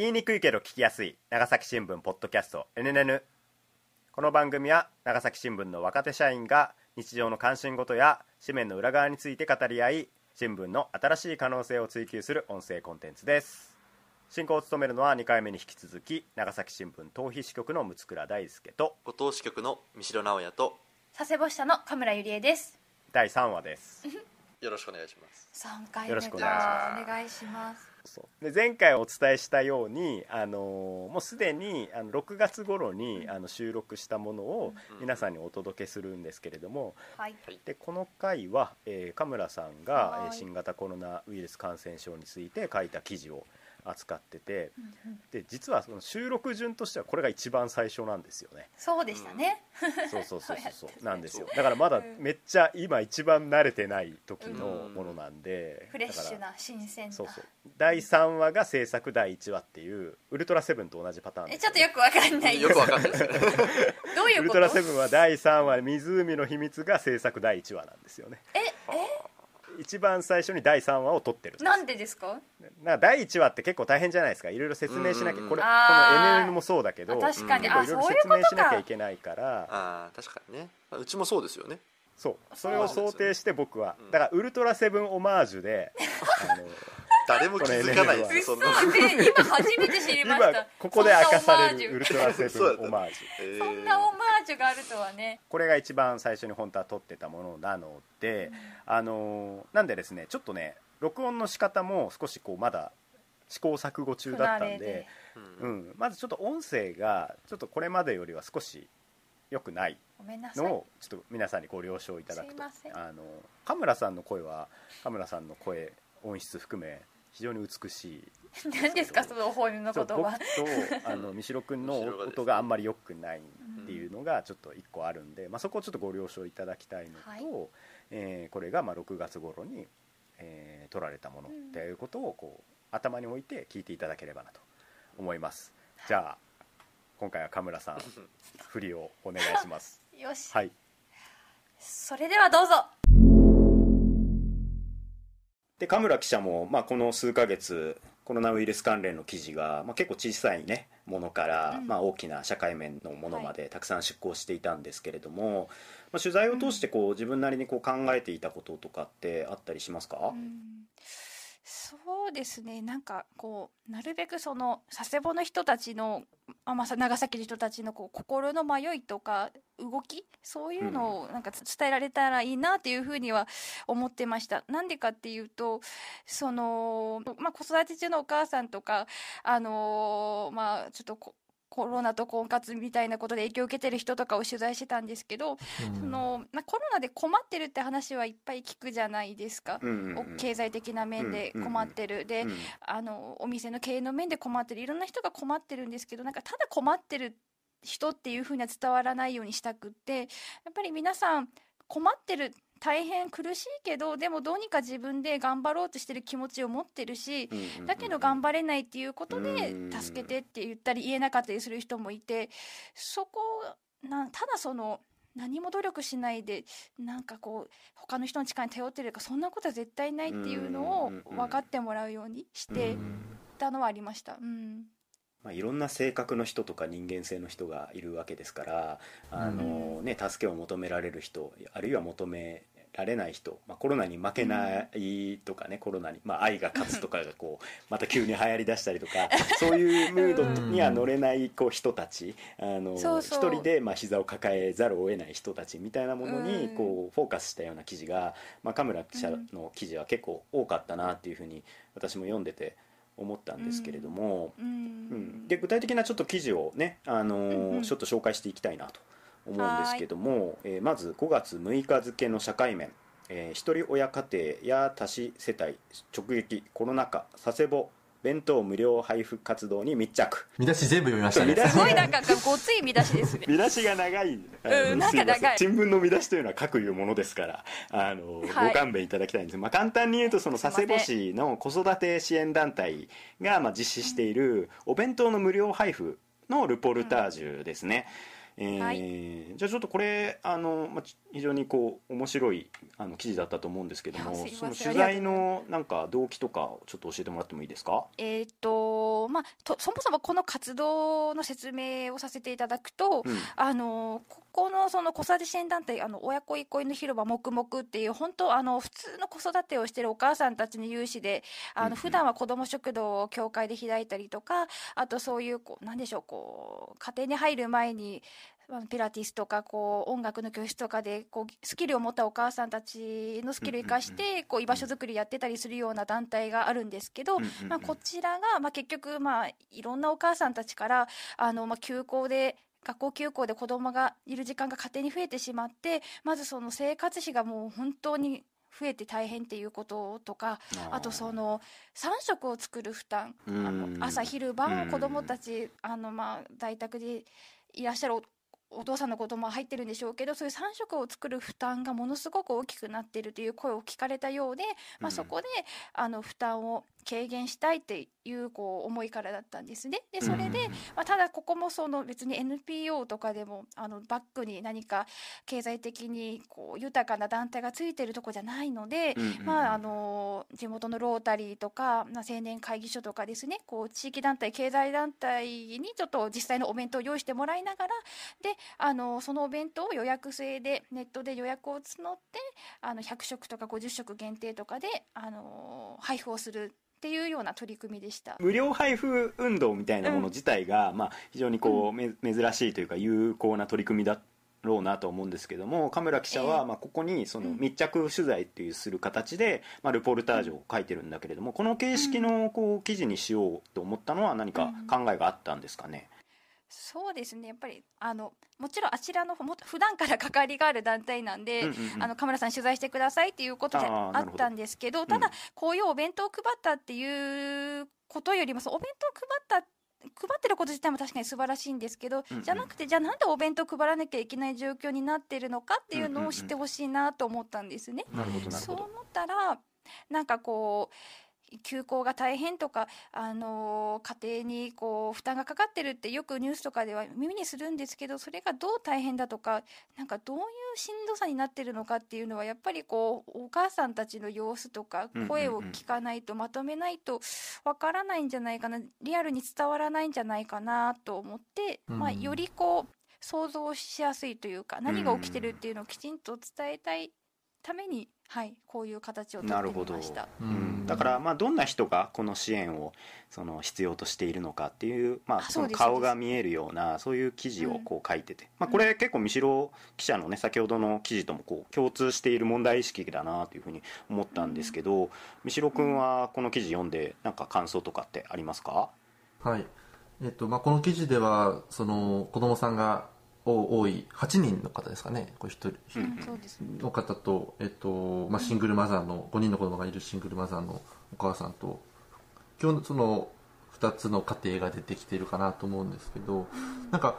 言いにくいけど聞きやすい長崎新聞ポッドキャスト NNN この番組は長崎新聞の若手社員が日常の関心事や紙面の裏側について語り合い新聞の新しい可能性を追求する音声コンテンツです。進行を務めるのは2回目に引き続き長崎新聞逃避支局の六倉大輔と五島支局の三城直也と佐世保支社の神村ゆりえです。第3話です。よろしくお願いします。三回よろ目かしくお願いしお願いしますそう。で前回お伝えしたように、あのーもうすでにあの6月頃にあの収録したものをうん。皆さんにお届けするんですけれども、はい。でこの回は、えー、神村さんが、えーはい。新型コロナウイルス感染症について書いた記事を扱っててで実はその収録順としてはこれが一番最初なんですよね。そうでしたね、そうそうそうそうそそう。なんですよ。だからまだうん。めっちゃ今一番慣れてない時のものなんで、フレッシュな新鮮な。そうそう。第3話が制作第1話っていうウルトラセブンと同じパターンですえちょっとよくわかんないよくわかんないどういうこと？トラセブンは第3話湖の秘密が制作第1話なんですよね。え？一番最初に第3話を撮ってる。んですえなんでですか？な第1話って結構大変じゃないですか。いろいろ説明しなきうんうんゃこれこの NN もそうだけどあ確かに、いろいろそういう説明しなきゃことかいけないから。ああ確かにね。うちもそうですよね。そう。それを想定して僕は。うん。だからウルトラセブンオマージュであの誰も気づかないです嘘よ今初めて知りました。今ここで明かされるウルトラセブンオマージュ。えーなオマー。ジュそんなオマージュがあるとはね。これが一番最初に本当は撮ってたものなので、あのなんでですねちょっとね録音の仕方も少しこうまだ試行錯誤中だったんでううん。ん、まずちょっと音声がちょっとこれまでよりは少し良くないのをちょっと皆さんにご了承いただくと。あの神村さんの声は神村さんの声音質含め非常に美しい 何ですかその本音のそう僕言葉とあの三代君の音があんまり良くないっていうのがちょっと一個あるんで、まあ、そこをちょっとご了承いただきたいのと、はい。えーこれがまあ6月頃に、えー撮られたものっていうことをこう頭に置いて聞いていただければなと思います。じゃあ今回は神村さん 振りをお願いします。よし、はい。それではどうぞで神村記者も、まあ、この数ヶ月コロナウイルス関連の記事が、まあ、結構小さい、ね、ものから、うん。まあ、大きな社会面のものまでたくさん出稿していたんですけれども、まあ、取材を通してこう自分なりにこう考えていたこととかってあったりしますか、うんそうですねなんかこうなるべくその佐世保の人たちのあ、まあ、さ長崎の人たちのこう心の迷いとか動きそういうのをなんか伝えられたらいいなっていうふうには思ってました。なんでかっていうとその、まあ、子育て中のお母さんとかあのまあちょっとこコロナと婚活みたいなことで影響を受けてる人とかを取材してたんですけど、そのまあ、コロナで困ってるって話はいっぱい聞くじゃないですか。うんうん経済的な面で困ってる、で、うん。あのお店の経営の面で困ってる。いろんな人が困ってるんですけどなんかただ困ってる人っていう風には伝わらないようにしたくってやっぱり皆さん困ってる大変苦しいけどでもどうにか自分で頑張ろうとしてる気持ちを持ってるし、だけど頑張れないっていうことでうん。助けてって言ったり言えなかったりする人もいてそこなただその何も努力しないでなんかこう他の人の力に頼ってるかそんなことは絶対ないっていうのを分かってもらうようにしてたのはありました。うんまあ、いろんな性格の人とか人間性の人がいるわけですからあの、ね、助けを求められる人あるいは求められない人、まあ、コロナに負けないとかね、コロナに、まあ、愛が勝つとかがこう また急に流行りだしたりとか そういうムードには乗れないこう人たちあの一人でまあ膝を抱えざるを得ない人たちみたいなものにうん。こうフォーカスしたような記事が、まあ、神村記者の記事は結構多かったなっていうふうに私も読んでて思ったんですけれども。うん。うん、で具体的なちょっと記事をね、あのーうんうん。ちょっと紹介していきたいなと思うんですけども、えーまず5月6日付の社会面、えー一人親家庭や多子世帯直撃コロナ禍佐世保弁当無料配布活動に密着。見出し全部読みましたね。すごいなんかごつい見出しですね。見出しが長い、うんなんか長い。新聞の見出しというのは書くいうものですからあの、はい。ご勘弁いただきたいんです、まあ、簡単に言うとその佐世保市の子育て支援団体がまあ実施しているお弁当の無料配布のルポルタージュですね、えーはい。じゃあちょっとこれあの、まあち非常にこう面白いあの記事だったと思うんですけどもその取材のなんか動機とかをちょっと教えてもらってもいいですか？えーとまあ、とそもそもこの活動の説明をさせていただくと、うん。あのここのその子育て支援団体あの親子憩いの広場黙々っていう本当あの普通の子育てをしているお母さんたちの有志であの普段は子ども食堂を教会で開いたりとかあとそういうこうなんでしょうこう家庭に入る前にピラティスとかこう音楽の教室とかでこうスキルを持ったお母さんたちのスキルを生かしうんてこう居場所作りやってたりするような団体があるんですけど、まあ、こちらが、まあ、結局、まあ、いろんなお母さんたちからあの、まあ、休校で学校休校で子供がいる時間が家庭に増えてしまってまずその生活費がもう本当に増えて大変っていうこととかあとその3食を作る負担。あうん。の朝昼うん。晩子供たちあのまあ在宅でいらっしゃるおお父さんのことも入ってるんでしょうけどそういう3食を作る負担がものすごく大きくなっているという声を聞かれたようで、まあ、うん。そこであの負担を軽減したいっていうこう思いからだったんですね。でそれで、まあ、ただここもその別に NPO とかでもあのバックに何か経済的にこう豊かな団体がついてるとこじゃないので、まあ、あの地元のロータリーとか、まあ、青年会議所とかですねこう地域団体経済団体にちょっと実際のお弁当を用意してもらいながらであのそのお弁当を予約制でネットで予約を募ってあの100食とか50食限定とかであの配布をするっていうような取り組みでした。無料配布運動みたいなもの自体が、まあ、非常にこう、め珍しいというか有効な取り組みだろうなと思うんですけども神村記者は、ええ。まあ、ここにそのうん。密着取材っていうする形で、まあ、ルポルタージュを書いてるんだけれどもこの形式のこう記事にしようと思ったのは何か考えがあったんですかね、そうですね。やっぱりあのもちろんあちらのも普段から関わりがある団体なんで、うんうんうん。あのカメラさん取材してくださいっていうことであったんですけどんただこういうお弁当を配ったっていうことよりもそのお弁当を配った配ってること自体も確かに素晴らしいんですけど、うんうん。じゃなくてじゃあなんでお弁当配らなきゃいけない状況になってるのかっていううんうんうんのを知ってほしいなと思ったんですね。なるほどなるそう思ったらなんかこう休校が大変とか、あのー家庭にこう負担がかかってるってよくニュースとかでは耳にするんですけどそれがどう大変だとかなんかどういうしんどさになってるのかっていうのはやっぱりこうお母さんたちの様子とか声を聞かないとまとめないとわからないんじゃないかなリアルに伝わらないんじゃないかなと思って、まあ、うん。よりこう想像しやすいというか何が起きてるっていうのをきちんと伝えたいために、はい、こういう形をとってなるほどみました。ううん。ん、だからまあどんな人がこの支援をその必要としているのかっていう、まあ、その顔が見えるようなそういう記事をこう書いてて、まあ、これ結構三代記者のね先ほどの記事ともこう共通している問題意識だなというふうに思ったんですけど三代君はこの記事読んでなんか感想とかってありますか？はい。えっとまあ、この記事ではその子供さんがお多い8人の方ですかね。これ一人の方と、えっとまあ、シングルマザーの5人の子供がいるシングルマザーのお母さんと今日その2つの家庭が出てきているかなと思うんですけどなんか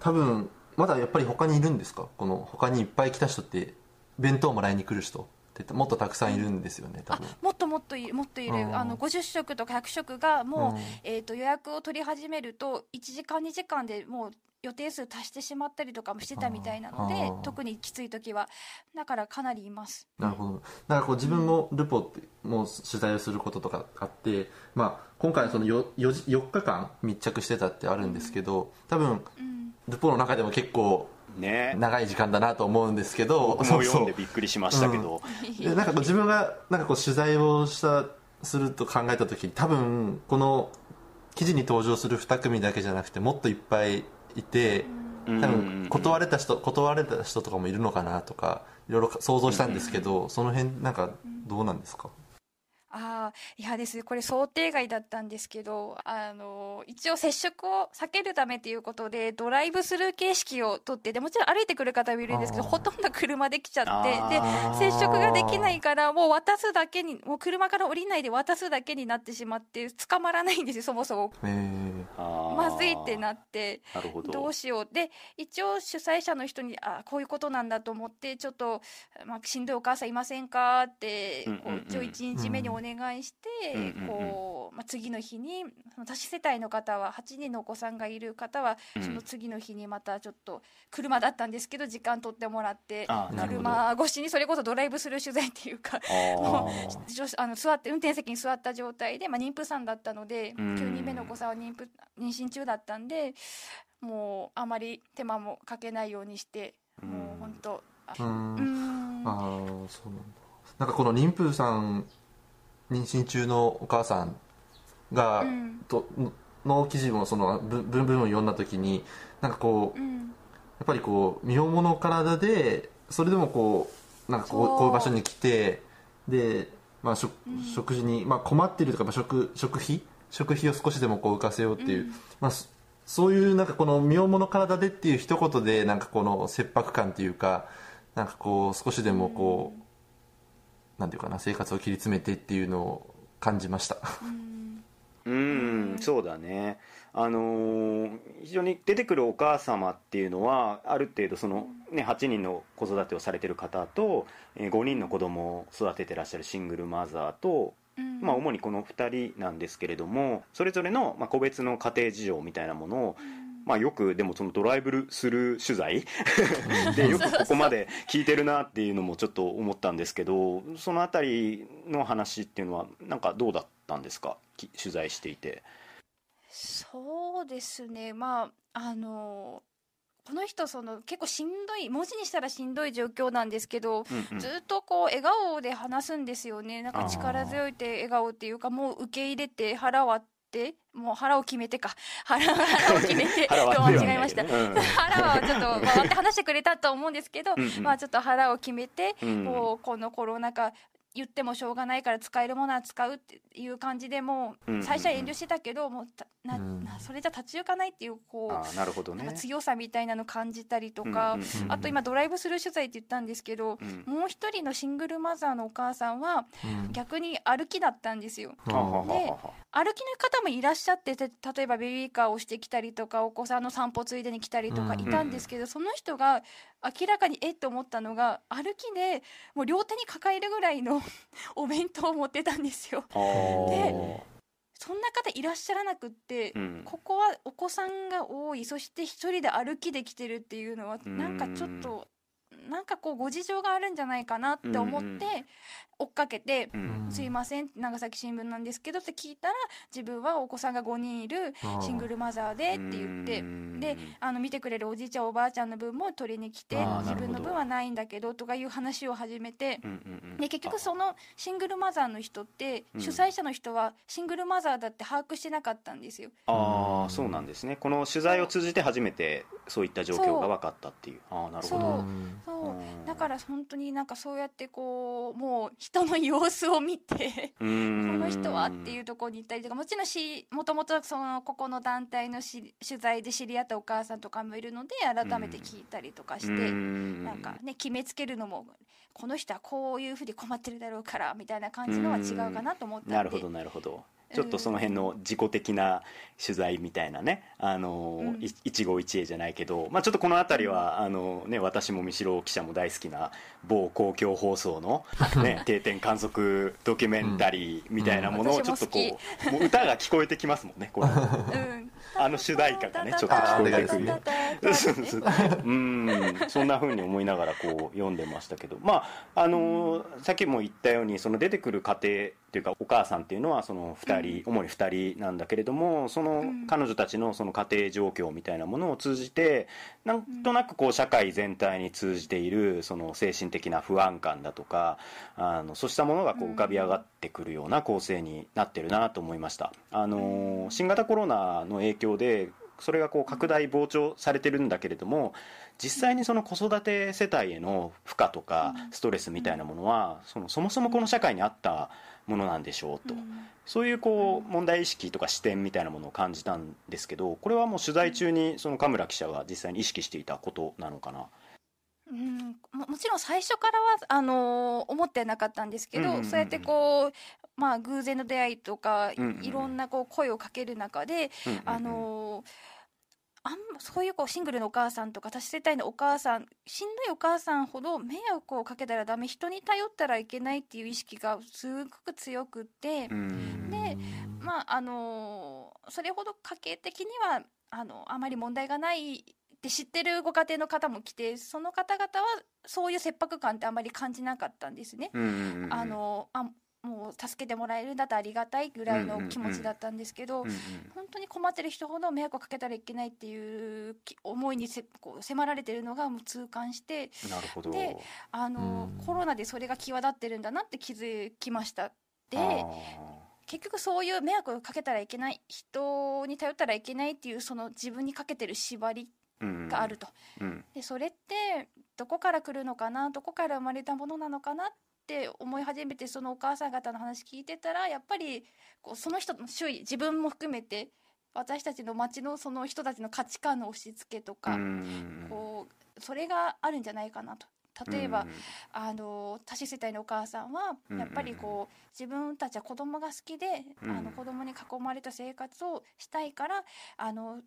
多分まだやっぱり他にいるんですか？この他にいっぱい来た人って弁当もらいに来る人ってもっとたくさんいるんですよね多あ分もっともっともっといる。うん。あの50食とか100食がもう、うん。えー、と予約を取り始めると1時間2時間でもう予定数足してしまったりとかもしてたみたいなので特にきつい時は。だからかなりいます。なるほど。だからこう自分もルポってもう取材をすることとかあって、まあ、今回その 4, 4, 4日間密着してたってあるんですけど多分うん。ルポの中でも結構ね。長い時間だなと思うんですけど僕も読んでびっくりしましたけど。でなんかこう自分がなんかこう取材をしたすると考えた時に多分この記事に登場する2組だけじゃなくてもっといっぱいいて多分断れた人断れた人とかもいるのかなとかいろいろ想像したんですけどその辺なんかどうなんですか？ああいやですねこれ想定外だったんですけどあの一応接触を避けるためということでドライブスルー形式をとってでもちろん歩いてくる方もいるんですけどほとんど車で来ちゃってで接触ができないからもう渡すだけにもう車から降りないで渡すだけになってしまって捕まらないんですよそもそも。まずいってなってなるほど。どうしよう。で一応主催者の人にあこういうことなんだと思ってちょっと、まあ、しんどいお母さんいませんかってこう一応1日目にお願いして、こう、まあ、次の日にその多子世帯の方は8人のお子さんがいる方は、うん。その次の日にまたちょっと車だったんですけど時間取ってもらって車越しにそれこそドライブスルー取材っていうかもあう女子あの座って運転席に座った状態で、まあ、妊婦さんだったのでうん。9人目のお子さんは妊婦妊娠中だったんでもうあまり手間もかけないようにしてうん。もう本当あうん。ああそうなんだ。なんかこの妊婦さん妊娠中のお母さんが、うん。との記事もその文文文を読んだ時になんかこううん。やっぱりこう身重の体でそれでもこうなんかこうこういう場所に来てで、まあ、食うん。食事に、まあ、困ってるとか、まあ、食食費？食費を少しでもこう浮かせようっていう、うん。まあ、そそういうなんかこの身重の体でっていう一言でなんかこの切迫感っていうかなんかこう少しでもこう、なんていうかな生活を切り詰めてっていうのを感じました。うん。うんそうだね。あのー非常に出てくるお母様っていうのはある程度その、ね、8人の子育てをされてる方と、えー5人の子供を育ててらっしゃるシングルマザーと、うん。まあ、主にこの2人なんですけれどもそれぞれの、まあ、個別の家庭事情みたいなものを、まあ、よくでもそのドライブする取材でよくここまで聞いてるなっていうのもちょっと思ったんですけどそのあたりの話っていうのはなんかどうだったんですか？き取材していて。そうですね。まああのこの人その結構しんどい文字にしたらしんどい状況なんですけど、うんうん。ずっとこう笑顔で話すんですよね。なんか力強いって笑顔っていうかもう受け入れて腹割ってもう腹を決めてか。腹 腹を決めて 腹割とってはない。間違えました。うん。腹はちょっとまあ割って話してくれたと思うんですけど、うんうん。まあちょっと腹を決めて、うんこのコロナ禍言ってもしょうがないから使えるものは使うっていう感じでもう最初は遠慮してたけどもうたなうんなそれじゃ立ち行かないっていうこあーなるほどね。か強さみたいなの感じたりとか、あと今ドライブスルー取材って言ったんですけど、うんもう一人のシングルマザーのお母さんはうん。逆に歩きだったんですよ。では歩きの方もいらっしゃってて例えばベビーカーをしてきたりとかお子さんの散歩ついでに来たりとかうん。いたんですけど、その人が明らかにえっと思ったのが歩きでもう両手に抱えるぐらいの お弁当を持ってたんですよ。あー。そんな方いらっしゃらなくって、うん。ここはお子さんが多いそして一人で歩きで来てるっていうのはうんなんかちょっとなんかこうご事情があるんじゃないかなって思ってうん追っかけてう。ん。すいません長崎新聞なんですけどって聞いたら自分はお子さんが5人いるシングルマザーでって言ってうん。であの見てくれるおじいちゃんおばあちゃんの分も取りに来て自分の分はないんだけどとかいう話を始めてで結局そのシングルマザーの人ってうん主催者の人はシングルマザーだって把握してなかったんですよ。ああそうなんですね。この取材を通じて初めてそういった状況が分かったっていう。ああなるほど。う。ん。そう。うん。だから本当になんかそうやってこうもう人の様子を見てこの人はっていうところに行ったりとかもちろんしもともとそのここの団体のし取材で知り合ったお母さんとかもいるので改めて聞いたりとかして、うん。なんかね決めつけるのもこの人はこういうふうに困ってるだろうからみたいな感じのは違うかなと思ったんで。なるほどなるほどちょっとその辺の自己的な取材みたいなね、あのうん。い一期一会じゃないけど、まあ、ちょっとこの辺りはあの、ね、私も三代記者も大好きな某公共放送の、ね、定点観測ドキュメンタリーみたいなものをうん。ちょっとこうもう歌が聞こえてきますもんねこのうん。あの主題歌がねちょっと聞こえてくる うん。そんな風に思いながらこう読んでましたけど。まああのーさっきも言ったようにその出てくる家庭っていうかお母さんっていうのはその2人、主に2人なんだけれどもそのん。彼女たちのその家庭状況みたいなものを通じてなんとなくこう社会全体に通じているその精神的な不安感だとかあのそうしたものがこう浮かび上がってくるような構成になってるなと思いました。あのー新型コロナの影響でそれがこう拡大膨張されてるんだけれども実際にその子育て世帯への負荷とかストレスみたいなものはそのそもそもこの社会にあったものなんでしょうと、そういうこう問題意識とか視点みたいなものを感じたんですけどこれはもう取材中にその神村記者が実際に意識していたことなのかな？うん。ももちろん最初からはあのー思ってなかったんですけど、うんうんうんうん。そうやってこうまあ偶然の出会いとか、うんうんうん。いろんなこう声をかける中で、うんうんうん。あのーあんまそういうこうシングルのお母さんとか多子世帯のお母さんしんどいお母さんほど迷惑をかけたらダメ。人に頼ったらいけないっていう意識がすごく強くって、うん。でまああのそれほど家計的にはあのあまり問題がないって知ってるご家庭の方も来てその方々はそういう切迫感ってあまり感じなかったんですね。あのあもう助けてもらえるんだとありがたいぐらいの気持ちだったんですけど、うんうん。本当に困ってる人ほど迷惑をかけたらいけないっていうき思いにせこう迫られてるのがもう痛感してであのうん。コロナでそれが際立ってるんだなって気づきました。であ結局そういう迷惑をかけたらいけない人に頼ったらいけないっていうその自分にかけてる縛りがあると、うん。でそれってどこから来るのかなどこから生まれたものなのかなって思い始めてそのお母さん方の話聞いてたらやっぱりこうその人の周囲自分も含めて私たちの町のその人たちの価値観の押し付けとか、うん。こうそれがあるんじゃないかなと。例えば、あの多子世帯のお母さんはうん。やっぱりこう自分たちは子供が好きで、うん。あの子供に囲まれた生活をしたいからあの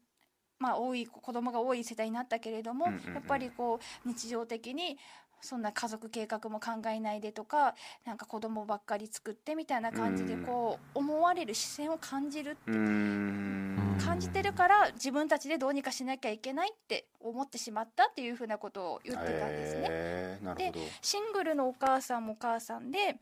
まあ多い子供が多い世帯になったけれども、やっぱりこう日常的にそんな家族計画も考えないでとかなんか子供ばっかり作ってみたいな感じでうん。こう思われる視線を感じるうんうん。感じてるから自分たちでどうにかしなきゃいけないって思ってしまったっていうふうなことを言ってたんですね。へーなるほど。シングルのお母さんもお母さんで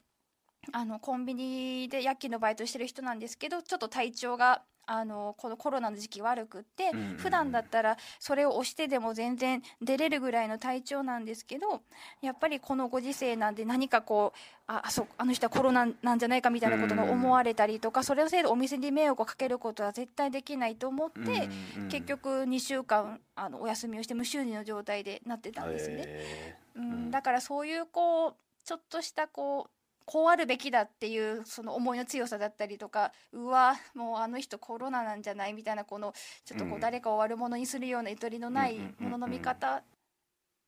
あのコンビニで夜勤のバイトしてる人なんですけどちょっと体調があのこのコロナの時期悪くって、うん普段だったらそれを押してでも全然出れるぐらいの体調なんですけどやっぱりこのご時世なんで何かこうああそうあの人はコロナなんじゃないかみたいなことが思われたりとか、それのせいでお店に迷惑をかけることは絶対できないと思って、結局2週間あのお休みをして無収入の状態でなってたんですね。へううんん、だからそういうこうちょっとしたこうこうあるべきだっていうその思いの強さだったりとかうわもうあの人コロナなんじゃないみたいなこのちょっとこううん誰かを悪者にするようなゆとりのないものの見方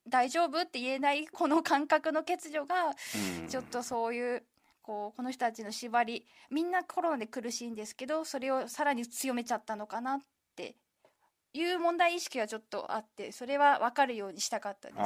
大丈夫って言えないこの感覚の欠如がうん。ちょっとそういうこうこの人たちの縛りみんなコロナで苦しいんですけどそれをさらに強めちゃったのかなっていう問題意識はちょっとあってそれは分かるようにしたかったです。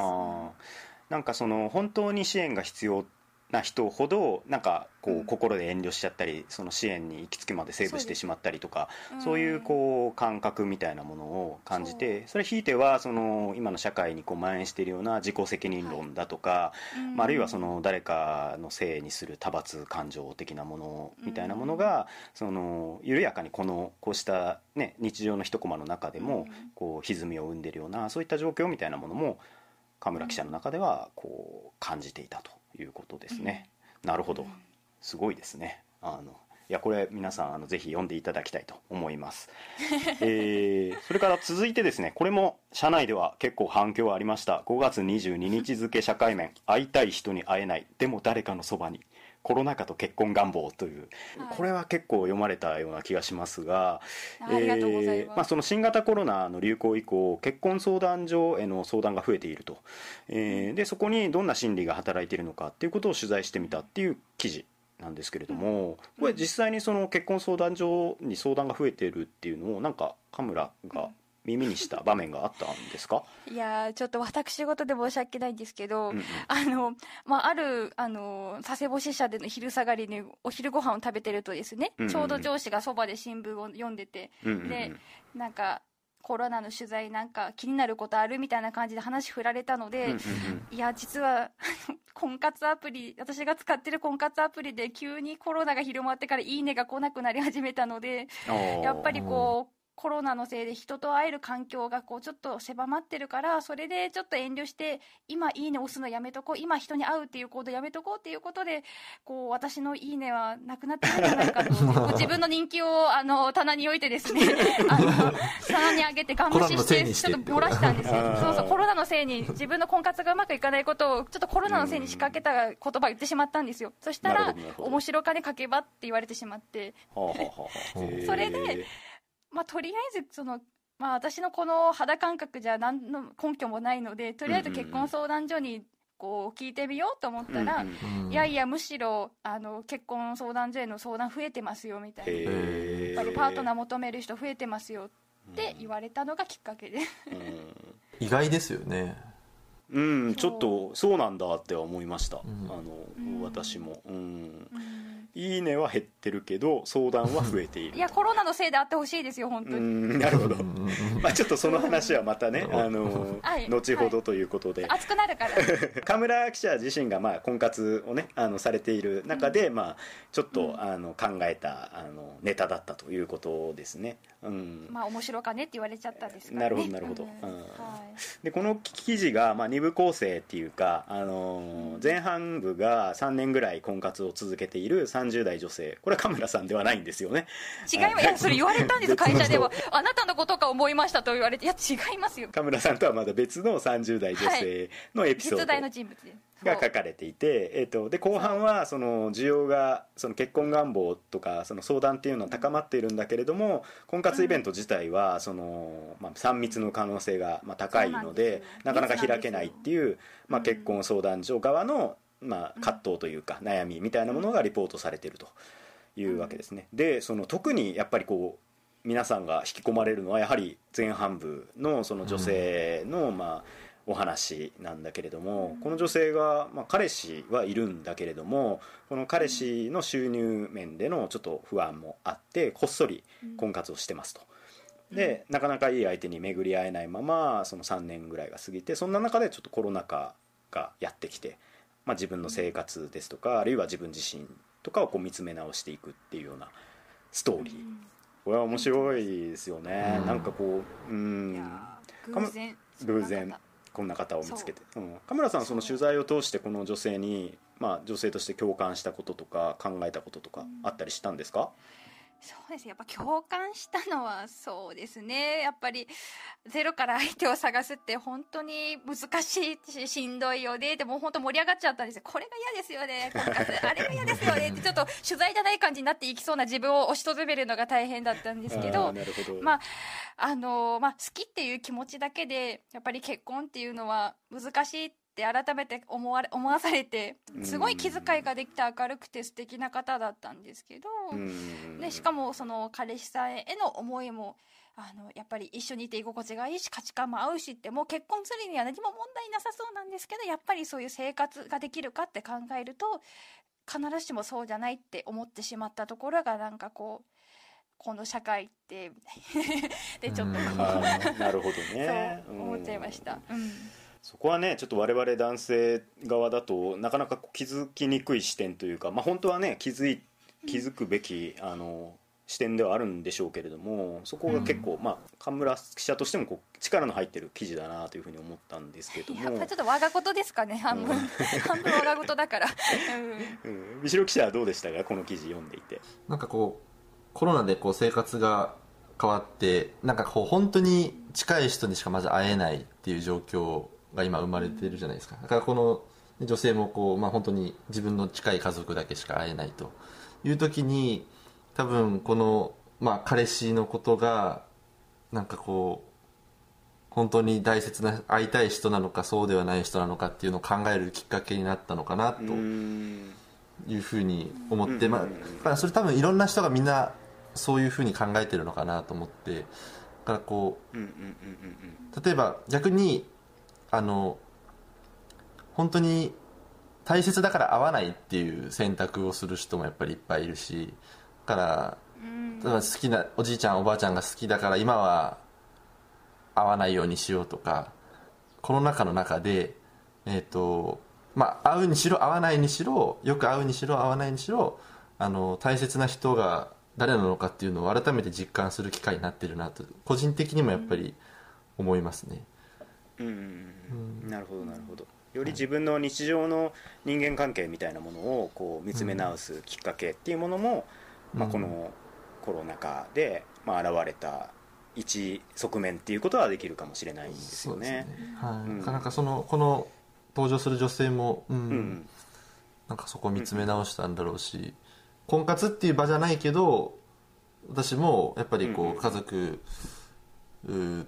なんかその本当に支援が必要な人ほどなんかこううん。心で遠慮しちゃったりその支援に行き着くまでセーブしてしまったりとかん。そういうこう感覚みたいなものを感じてそれひいてはその今の社会にこう蔓延しているような自己責任論だとかああるいはその誰かのせいにする多罰感情的なものみたいなものがその緩やかにこのこうしたね日常の一コマの中でもうん。こう歪みを生んでいるようなそういった状況みたいなものも河村記者の中ではこう感じていたということですね。なるほど。すごいですね。あのいやこれ皆さんあのぜひ読んでいただきたいと思います、えーそれから続いてですねこれも社内では結構反響ありました。5月22日付社会面会いたい人に会えない。でも誰かのそばに。コロナ禍と結婚願望という、はい。これは結構読まれたような気がしますがありがとうございます。まあ、その新型コロナの流行以降結婚相談所への相談が増えていると、えーでそこにどんな心理が働いているのかっていうことを取材してみたっていう記事なんですけれども、これ実際にその結婚相談所に相談が増えているっていうのをなんかカムラが耳にした場面があったんですか、いやーちょっと私事で申し訳ないんですけど、うんうん。あの、まあ、ある、あの、佐世保支社での昼下がりにお昼ご飯を食べてるとですね、うんうんちょうど上司がそばで新聞を読んでて、うんうんうん。で、なんか、コロナの取材なんか気になることあるみたいな感じで話振られたので、うんうんいや、実は、婚活アプリ、私が使ってる婚活アプリで急にコロナが広まってからいいねが来なくなり始めたので、うんやっぱりこう、コロナのせいで人と会える環境がこうちょっと狭まってるから、それでちょっと遠慮して、今いいね押すのやめとこう、今人に会うっていう行動やめとこうっていうことで、こう私のいいねはなくなってるんじゃないかと、自分の人気をあの棚に置いてですね、あの、棚に上げてガン無ししてちょっと漏らしたんですよ。そうそう、コロナのせいに自分の婚活がうまくいかないことを、ちょっとコロナのせいに仕掛けた言葉を言ってしまったんですよ。そしたら面白金かけばって言われてしまって、それでまあ、とりあえずその、まあ、私のこの肌感覚じゃ何の根拠もないのでとりあえず結婚相談所にこう聞いてみようと思ったら、うんうん。うんいやいやむしろあの結婚相談所への相談増えてますよみたいな。やっぱりパートナー求める人増えてますよって言われたのがきっかけで、意外ですよね。うん、うん、ちょっとそうなんだって思いました、ん。あの、ん私も。うん。うんいいねは減ってるけど相談は増えている。いやコロナのせいであってほしいですよ本当うに、んなるほど。うんうんうんまあちょっとその話はまたね、あのはい。後ほどということで、熱くなるから。河村記者自身がまあ婚活をねあのされている中で、まあちょっと、あの考えたあのネタだったということですね。うん。まあ面白かねって言われちゃったですからね。なるほどなるほど。うん。うん。はい。でこの記事がまあ二部構成っていうか、あの前半部が3年ぐらい婚活を続けている30代女性。これは河村さんではないんですよね。違います。い。やそれ言われたんです。会社でもあなたのことか思いましたと言われていや違いますよ。河村さんとはまだ別の30代女性のエピソード、の人物です。が書かれていて、えー、とで後半はその需要がその結婚願望とかその相談っていうのは高まっているんだけれども婚活イベント自体はその、まあ、3密の可能性がまあ高いのでなかなか開けないっていう、まあ、うん結婚相談所側の、まあ、葛藤というか悩みみたいなものがリポートされているというわけですね。でその特にやっぱりこう皆さんが引き込まれるのはやはり前半部のその女性の、まあお話なんだけれども、この女性が、まあ、彼氏はいるんだけれどもこの彼氏の収入面でのちょっと不安もあってこっそり婚活をしてますと。でなかなかいい相手に巡り合えないままその3年ぐらいが過ぎてそんな中でちょっとコロナ禍がやってきて、まあ、自分の生活ですとかあるいは自分自身とかをこう見つめ直していくっていうようなストーリー、これは面白いですよね、うん。なんかこううん。偶然偶然こんな方を見つけて、う。ん、カ村さんその取材を通してこの女性に、まあ、女性として共感したこととか考えたこととかあったりしたんですか、そうです。ねやっぱ共感したのはそうですね。やっぱりゼロから相手を探すって本当に難しいししんどいよね。でも本当盛り上がっちゃったんですよ。これが嫌ですよね。あれが嫌ですよね。ってちょっと取材じゃない感じになっていきそうな自分を押しとどめるのが大変だったんですけどなるほど、まああのまあ、好きっていう気持ちだけでやっぱり結婚っていうのは難しいって改めて思われ思わされてすごい気遣いができて明るくて素敵な方だったんですけど、うん。でしかもその彼氏さんへの思いもあのやっぱり一緒にいて居心地がいいし価値観も合うしってもう結婚するには何も問題なさそうなんですけどやっぱりそういう生活ができるかって考えると必ずしもそうじゃないって思ってしまったところがなんかこうこの社会って でちょっとこう、なるほどね。そう思っちゃいました、うんそこはねちょっと我々男性側だとなかなか気づきにくい視点というか、まあ、本当はね気づい気づくべき、あの視点ではあるんでしょうけれどもそこが結構、まあ神村記者としてもこう力の入ってる記事だなというふうに思ったんですけれども。やっぱりちょっと我が事ですかね。半分、半分我が事だから、うん。うん。後ろ記者はどうでしたか？この記事読んでいて。なんかこうコロナでこう生活が変わってなんかこう本当に近い人にしかまず会えないっていう状況が今生まれてるじゃないですか。だからこの女性もこう、まあ、本当に自分の近い家族だけしか会えないと。いう時に多分この、まあ、彼氏のことがなんかこう本当に大切な会いたい人なのかそうではない人なのかっていうのを考えるきっかけになったのかなと。うん。いうふうに思って、まあそれ多分いろんな人がみんなそういうふうに考えてるのかなと思って。だからこう例えば逆にあの本当に大切だから会わないっていう選択をする人もやっぱりいっぱいいるしだからうん。例えば好きなおじいちゃんおばあちゃんが好きだから今は会わないようにしようとかコロナ禍の中でえっ、とまあ会うにしろ会わないにしろよく会うにしろ会わないにしろあの大切な人が誰なのかっていうのを改めて実感する機会になってるなと個人的にもやっぱり思いますね、うんうんうんなるほどなるほど。より自分の日常の人間関係みたいなものをこう見つめ直すきっかけっていうものも、まあ、うんこのコロナ禍で、まあ、現れた一側面っていうことはできるかもしれないんですよね。はい、うん。なかなかそのこの登場する女性も、うん。うんなんかそこを見つめ直したんだろうし、婚活っていう場じゃないけど私もやっぱりこうんうんう家族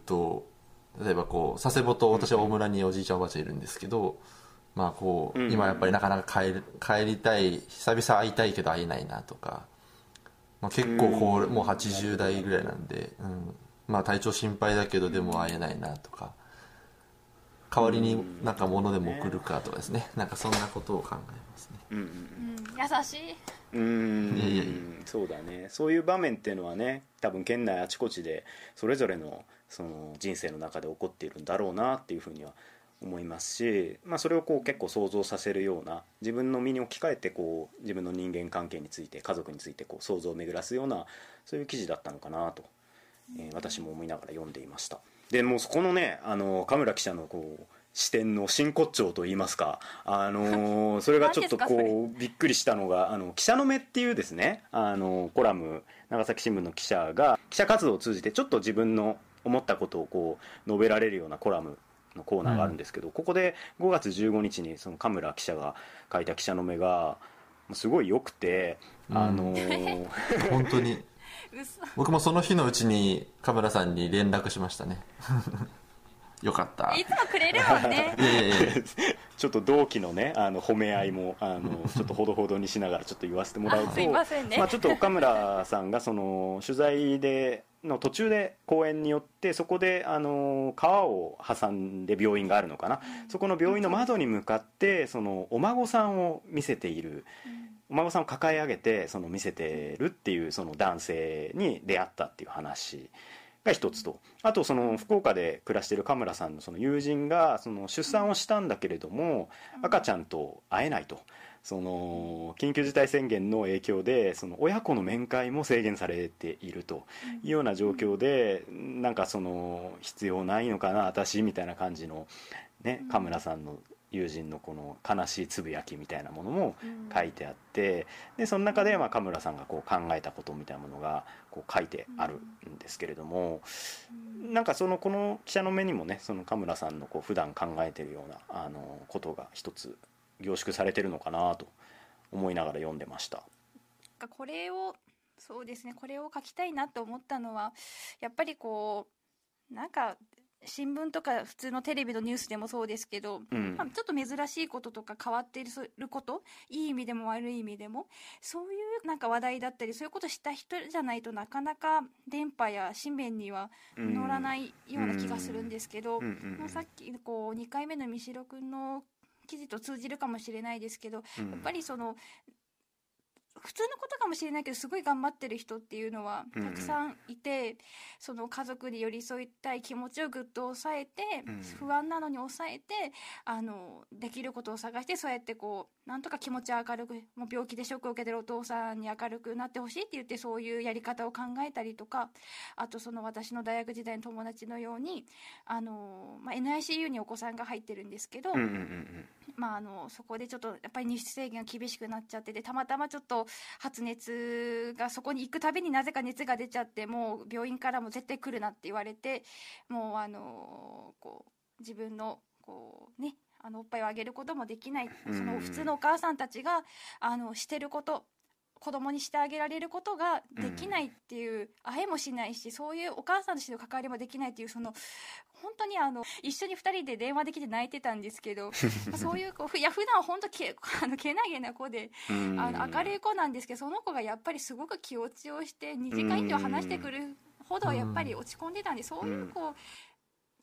と例えばこう佐世保と私は大村におじいちゃんおばあちゃんいるんですけどまあこう今やっぱりなかなか帰る帰りたい久々会いたいけど会えないなとか、まあ、結構こうもう80代ぐらいなんで、うん、まあ体調心配だけどでも会えないなとか代わりになんか物でも送るかとかですね。なんかそんなことを考えますね。うんうん。うん。優しい。うん。いやいやいや。そうだね。そういう場面っていうのはね多分県内あちこちでそれぞれのその人生の中で起こっているんだろうなっていうふうには思いますし、まあ、それをこう結構想像させるような自分の身に置き換えてこう自分の人間関係について家族についてこう想像を巡らすようなそういう記事だったのかなと、えー私も思いながら読んでいました。でもうそこのねあの神村記者のこう視点の真骨頂といいますか、あのー それがちょっとこうびっくりしたのが「あの記者の目」っていうですねあのコラム長崎新聞の記者が記者活動を通じてちょっと自分の思ったことをこう述べられるようなコラムのコーナーがあるんですけど、ここで5月15日にその神村記者が書いた記者の目がすごい良くて、あのー 本当に。嘘。僕もその日のうちにカメラさんに連絡しましたね。よかった。いいつもくれるもんね。ちょっと同期のねあの褒め合いもあのちょっとほどほどにしながらちょっと言わせてもらうとあすいませんね。あ、ちょっと岡村さんがその取材での途中で公演によってそこであの川を挟んで病院があるのかな、そこの病院の窓に向かってそのお孫さんを見せている、お孫さんを抱え上げてその見せてるっていうその男性に出会ったっていう話が一つと。あとその福岡で暮らしている神村さんのその友人がその出産をしたんだけれども赤ちゃんと会えないとその緊急事態宣言の影響でその親子の面会も制限されているというような状況でなんかその必要ないのかな私みたいな感じのね神村さんの友人のこの悲しいつぶやきみたいなものも書いてあってでその中でまあ神村さんがこう考えたことみたいなものがこう書いてあるんですけれどもなんかそのこの記者の目にもねその神村さんのこう普段考えてるようなあのことが一つ凝縮されてるのかなと思いながら読んでました。これをそうですねこれを書きたいなと思ったのはやっぱりこうなんか新聞とか普通のテレビのニュースでもそうですけど、うん。まあ、ちょっと珍しいこととか変わっていることいい意味でも悪い意味でもそういうなんか話題だったりそういうことした人じゃないとなかなか電波や紙面には乗らないような気がするんですけど、うんうんまあ、さっきこう2回目の三代君の記事と通じるかもしれないですけど、うん。やっぱりその普通のことかもしれないけどすごい頑張ってる人っていうのはうんうん。たくさんいて、その家族に寄り添いたい気持ちをぐっと抑えて、うん。不安なのに抑えてあのできることを探してそうやってこうなんとか気持ちを明るくもう病気でショックを受けてるお父さんに明るくなってほしいって言ってそういうやり方を考えたりとかあとその私の大学時代の友達のようにあの、まあ、NICU にお子さんが入ってるんですけど、まあ、あのそこでちょっとやっぱり入室制限が厳しくなっちゃっててたまたまちょっと発熱がそこに行くたびになぜか熱が出ちゃってもう病院からも絶対来るなって言われてもうあのこう自分のこうねあのおっぱいをあげることもできない。うん。その普通のお母さんたちがあのしてること子供にしてあげられることができないっていう、会えもしないしそういうお母さんとしての関わりもできないっていうその本当にあの一緒に2人で電話できて泣いてたんですけどまあ そういう子ふいや普段は本当けあのけなげな子でうん。あの明るい子なんですけどその子がやっぱりすごく気落ちをして2時間以上話してくるほどやっぱり落ち込んでたんでそういうこう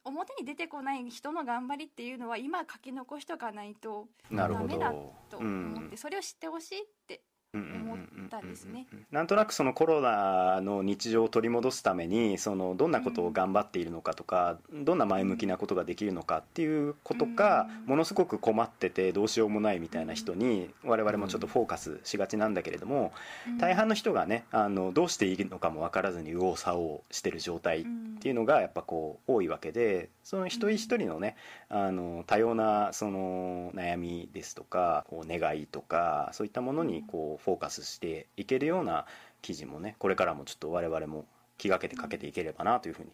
表に出てこない人の頑張りっていうのは今書き残しとかないとダメだどと思ってそれを知ってほしいって思ったんですね。なんとなくそのコロナの日常を取り戻すためにそのどんなことを頑張っているのかとか、どんな前向きなことができるのかっていうことが、うん。ものすごく困っててどうしようもないみたいな人に我々もちょっとフォーカスしがちなんだけれども、うん。大半の人がねあのどうしていいのかも分からずに右往左往してる状態っていうのがやっぱこう多いわけでその一人一人のねあの多様なその悩みですとかこう願いとかそういったものにこうフォーカスしていけるような記事もねこれからもちょっと我々も気がけてかけていければなというふうに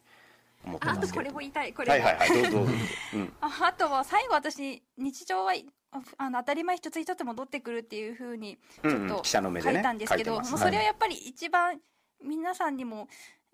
思ってあとますけれども。これも言いたいこれも。はいはいはいどうぞどう？ぞ、うん、ああとは最後私日常はああの当たり前一つ一つ戻ってくるっていうふうにちょっうんうんと記者の目でね書いたんですけど、もうそれはやっぱり一番皆さんにも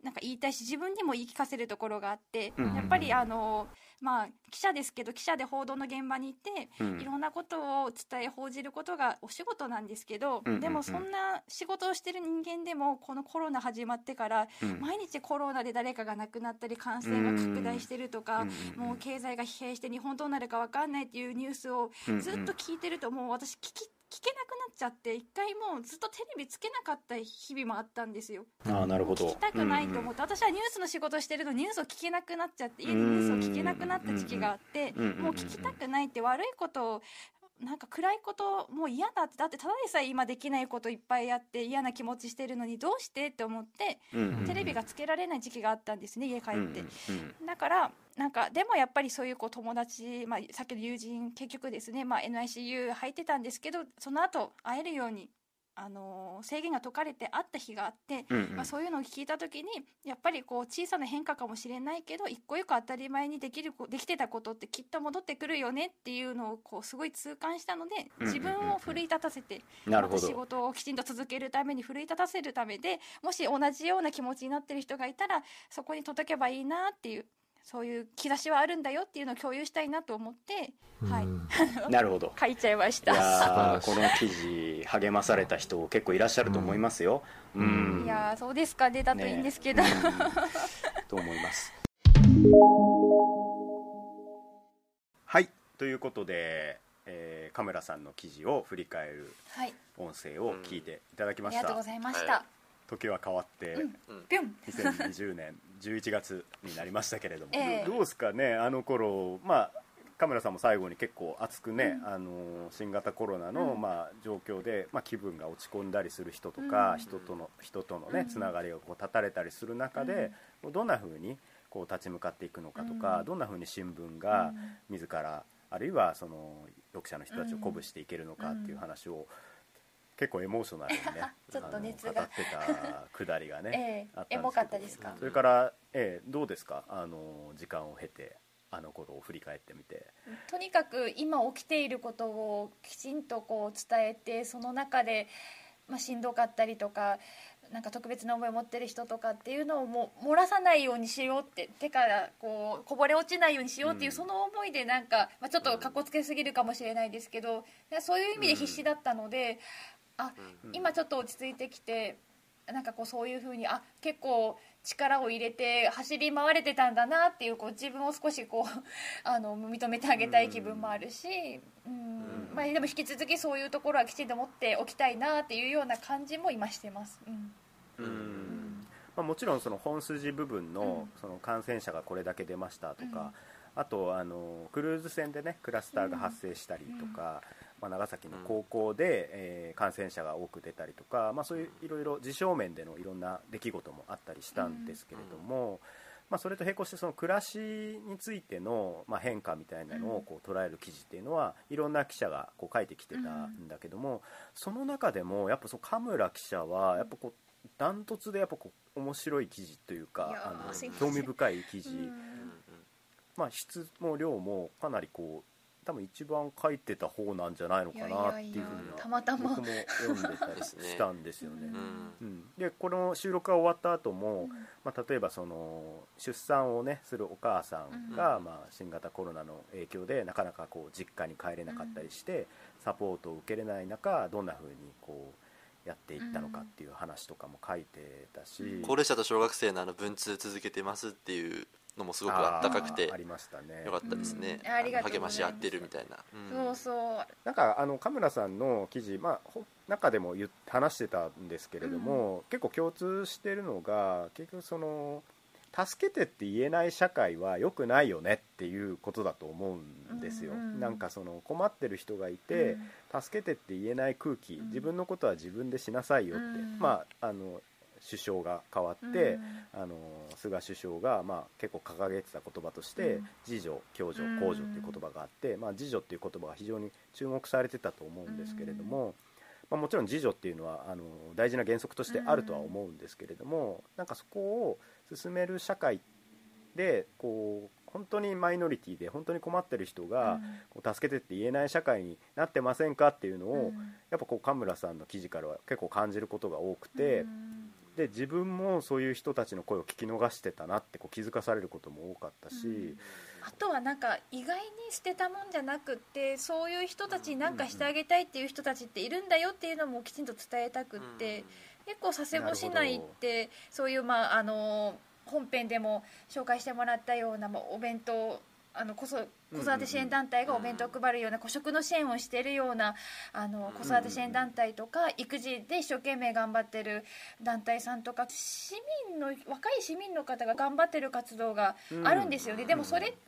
なんか言いたいし自分にも言い聞かせるところがあって、うん。やっぱりあのまあ記者ですけど記者で報道の現場に行って、うん。いろんなことを伝え報じることがお仕事なんですけど、でもそんな仕事をしてる人間でもこのコロナ始まってから、うん。毎日コロナで誰かが亡くなったり感染が拡大してるとか、もう経済が疲弊して日本どうなるか分かんないっていうニュースをずっと聞いてるともう私聞き聞けなくなっちゃって一回もうずっとテレビつけなかった日々もあったんですよ。ああなるほど。聞きたくないと思って、私はニュースの仕事してるのにニュースを聞けなくなっちゃって家でニュースを聞けなくなった時期があってうんうんうんうんもう聞きたくないって悪いことをなんか暗いこともう嫌だってだってただでさえ今できないこといっぱいやって嫌な気持ちしてるのにどうしてって思ってテレビがつけられない時期があったんですね家帰って。だからなんかでもやっぱりそういうこう友達、まあ、さっきの友人結局ですね、まあ、NICU 入ってたんですけどその後会えるように、あのー制限が解かれて会った日があって、うんうん。まあ、そういうのを聞いた時にやっぱりこう小さな変化かもしれないけど一個一個当たり前にできるこできてたことってきっと戻ってくるよねっていうのをこうすごい痛感したので自分を奮い立たせてまた仕ど事をきちんと続けるために奮い立たせるためでもし同じような気持ちになってる人がいたらそこに届けばいいなっていうそういう兆しはあるんだよっていうのを共有したいなと思って、はい、う んなるほど。書いちゃいましいた。この記事励まされた人結構いらっしゃると思いますよ。うん、いやーそうですか。ねだといいんですけど、ねうん と思います。はい。ということで、えー、カメラさんの記事を振り返るはい。音声を聞いていただきあました、りがとうございました、は時は変わって、うん。2020年11月になりましたけれども、ええ。どうですかねあの頃まあカメラさんも最後に結構熱くね、あの新型コロナの、うん。まあ、状況で、まあ、気分が落ち込んだりする人とか、うん。人との人とのね、うん。つながりがこう断たれたりする中で、どんなふうにこう立ち向かっていくのかとか、うん。どんなふうに新聞が自ら、あるいはその読者の人たちを鼓舞していけるのかっていう話を、結構エモーショナルにね ちょっと熱が。語ってたくだりがね、ええあったエモかったですか？それから、ええどうですか？あの時間を経てあの頃を振り返ってみて。とにかく今起きていることをきちんとこう伝えてその中で、まあ、しんどかったりとかなんか特別な思いを持ってる人とかっていうのをもう漏らさないようにしようって手からこうこぼれ落ちないようにしようっていう、うん。その思いでなんか、まあ、ちょっとかっこつけすぎるかもしれないですけどそういう意味で必死だったので、あうん。今ちょっと落ち着いてきてなんかこうそういうふうにあ結構力を入れて走り回れてたんだなっていうこう自分を少しこう あの認めてあげたい気分もあるし、うん。まあ、でも引き続きそういうところはきちんと持っておきたいなっていうような感じも今してます。うん。うん。まあ、もちろんその本筋部分のうん。その感染者がこれだけ出ましたとか、あとあのクルーズ船でねクラスターが発生したりとか、まあ、長崎の高校で、えー感染者が多く出たりとか、まあ、そういういろいろ事象面でのいろんな出来事もあったりしたんですけれども、まあ、それと並行してその暮らしについての、まあ、変化みたいなのをこう捉える記事っていうのはいろんな記者がこう書いてきてたんだけども、その中でもやっぱその神村記者はやっぱこうダントツでやっぱこう面白い記事というかーあの興味深い記事、うん。まあ、質も量もかなりこう多分一番書いてた方なんじゃないのかなっていうふうにたまたま。僕も読んでたりですねしたんですよね。うん。うん、でこの収録が終わった後も、まあ、例えばその出産をねするお母さんが、まあ、新型コロナの影響でなかなかこう実家に帰れなかったりして、サポートを受けれない中どんなふうにこうやっていったのかっていう話とかも書いてたし、高齢者と小学生のあの文通続けてますっていうのもすごくあったかくてありましたね。よかったですね、うん。ありがとうございます。励まし合ってるみたいな、うん。そうそう。なんかあの神村さんの記事、まあ、ほ中でも言っ話してたんですけれども、結構共通してるのが結局その助けてって言えない社会は良くないよねっていうことだと思うんですよ、うんうんなんかその困ってる人がいて、助けてって言えない空気、ん。自分のことは自分でしなさいよって、うん。まああの首相が変わって、あの菅首相が、まあ、結構掲げてた言葉として、うん。自助共助うん公助っていう言葉があって、まあ、自助っていう言葉が非常に注目されてたと思うんですけれども、まあ、もちろん自助っていうのはあの大事な原則としてあるとは思うんですけれども、なんかそこを進める社会でこう本当にマイノリティで本当に困ってる人が、こう助けてって言えない社会になってませんかっていうのを、やっぱこう神村さんの記事からは結構感じることが多くて、で自分もそういう人たちの声を聞き逃してたなってこう気づかされることも多かったし、うん。あとはなんか意外に捨てたもんじゃなくってそういう人たちに何かしてあげたいっていう人たちっているんだよっていうのもきちんと伝えたくって、結構佐世保市内ってそういうまああの本編でも紹介してもらったようなまあお弁当あの子育子育て支援団体がお弁当を配るような個食の支援をしているようなあの子育て支援団体とか育児で一生懸命頑張ってる団体さんとか市民の若い市民の方が頑張ってる活動があるんですよね、でもそれって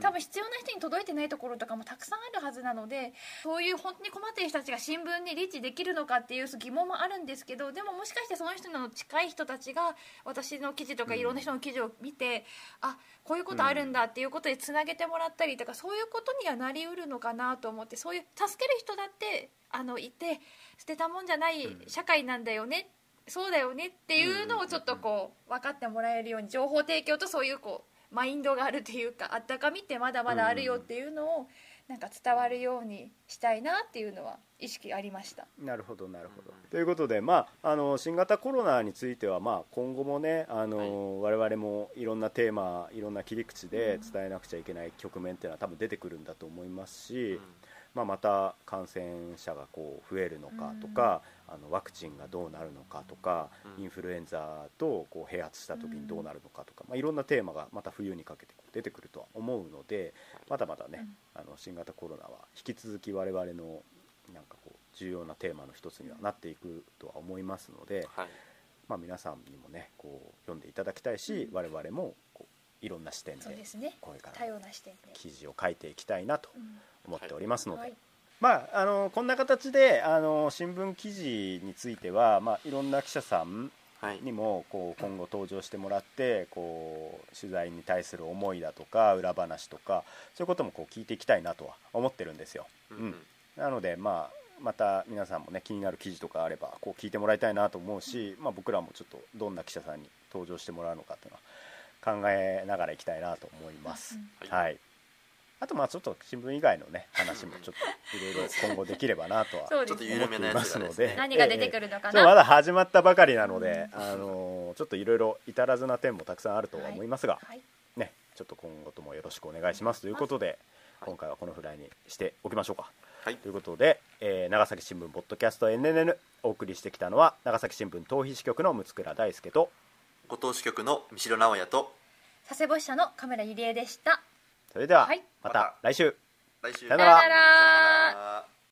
多分必要な人に届いてないところとかもたくさんあるはずなのでそういう本当に困っている人たちが新聞にリーチできるのかっていう疑問もあるんですけどでももしかしてその人の近い人たちが私の記事とかいろんな人の記事を見て、あこういうことあるんだっていうことでつなげてもらったりとかそういうことにはなりうるのかなと思ってそういう助ける人だってあのいて捨てたもんじゃない社会なんだよね、そうだよねっていうのをちょっとこう分かってもらえるように情報提供とそういうこうマインドがあるというかあったかみってまだまだあるよっていうのをなんか伝わるようにしたいなっていうのは意識ありました。なるほどなるほど。ということで、まあ、あの新型コロナについては、まあ、今後もねあの、我々もいろんなテーマいろんな切り口で伝えなくちゃいけない局面っていうのは多分出てくるんだと思いますし、まあ、また感染者がこう増えるのかとか、あのワクチンがどうなるのかとか、うん。インフルエンザとこう併発した時にどうなるのかとか、まあ、いろんなテーマがまた冬にかけてこう出てくるとは思うのでまだまだね、あの新型コロナは引き続き我々のなんかこう重要なテーマの一つにはなっていくとは思いますので、はい。まあ、皆さんにもねこう読んでいただきたいし、我々もこういろんな視点でそうですね。これから多様な視点で、記事を書いていきたいなと思っておりますので、はいまあ、あのこんな形であの新聞記事については、まあ、いろんな記者さんはい。にもこう今後登場してもらってこう取材に対する思いだとか裏話とかそういうこともこう聞いていきたいなとは思ってるんですよ。うんなので、まあ、また皆さんもね気になる記事とかあればこう聞いてもらいたいなと思うし、まあ、僕らもちょっとどんな記者さんに登場してもらうのかっていうのは考えながらいきたいなと思います。うん。はいあとまあちょっと新聞以外のね話もちょっといろいろ今後できればなとはそうちょっとですね緩めので何が出てくるのかちょっとまな、だ始まったばかりなので、あのちょっといろいろ至らずな点もたくさんあるとは思いますが、はい、ね、ちょっと今後ともよろしくお願いしますということで、はい。今回はこのぐらいにしておきましょうか。はい。ということで、えー長崎新聞ポッドキャスト NNN お送りしてきたのは長崎新聞逃避支局の六倉大輔とご当支局の三代直也と佐世保支社のカメラゆりえでしたそれでは、また来週、来週。さよなら。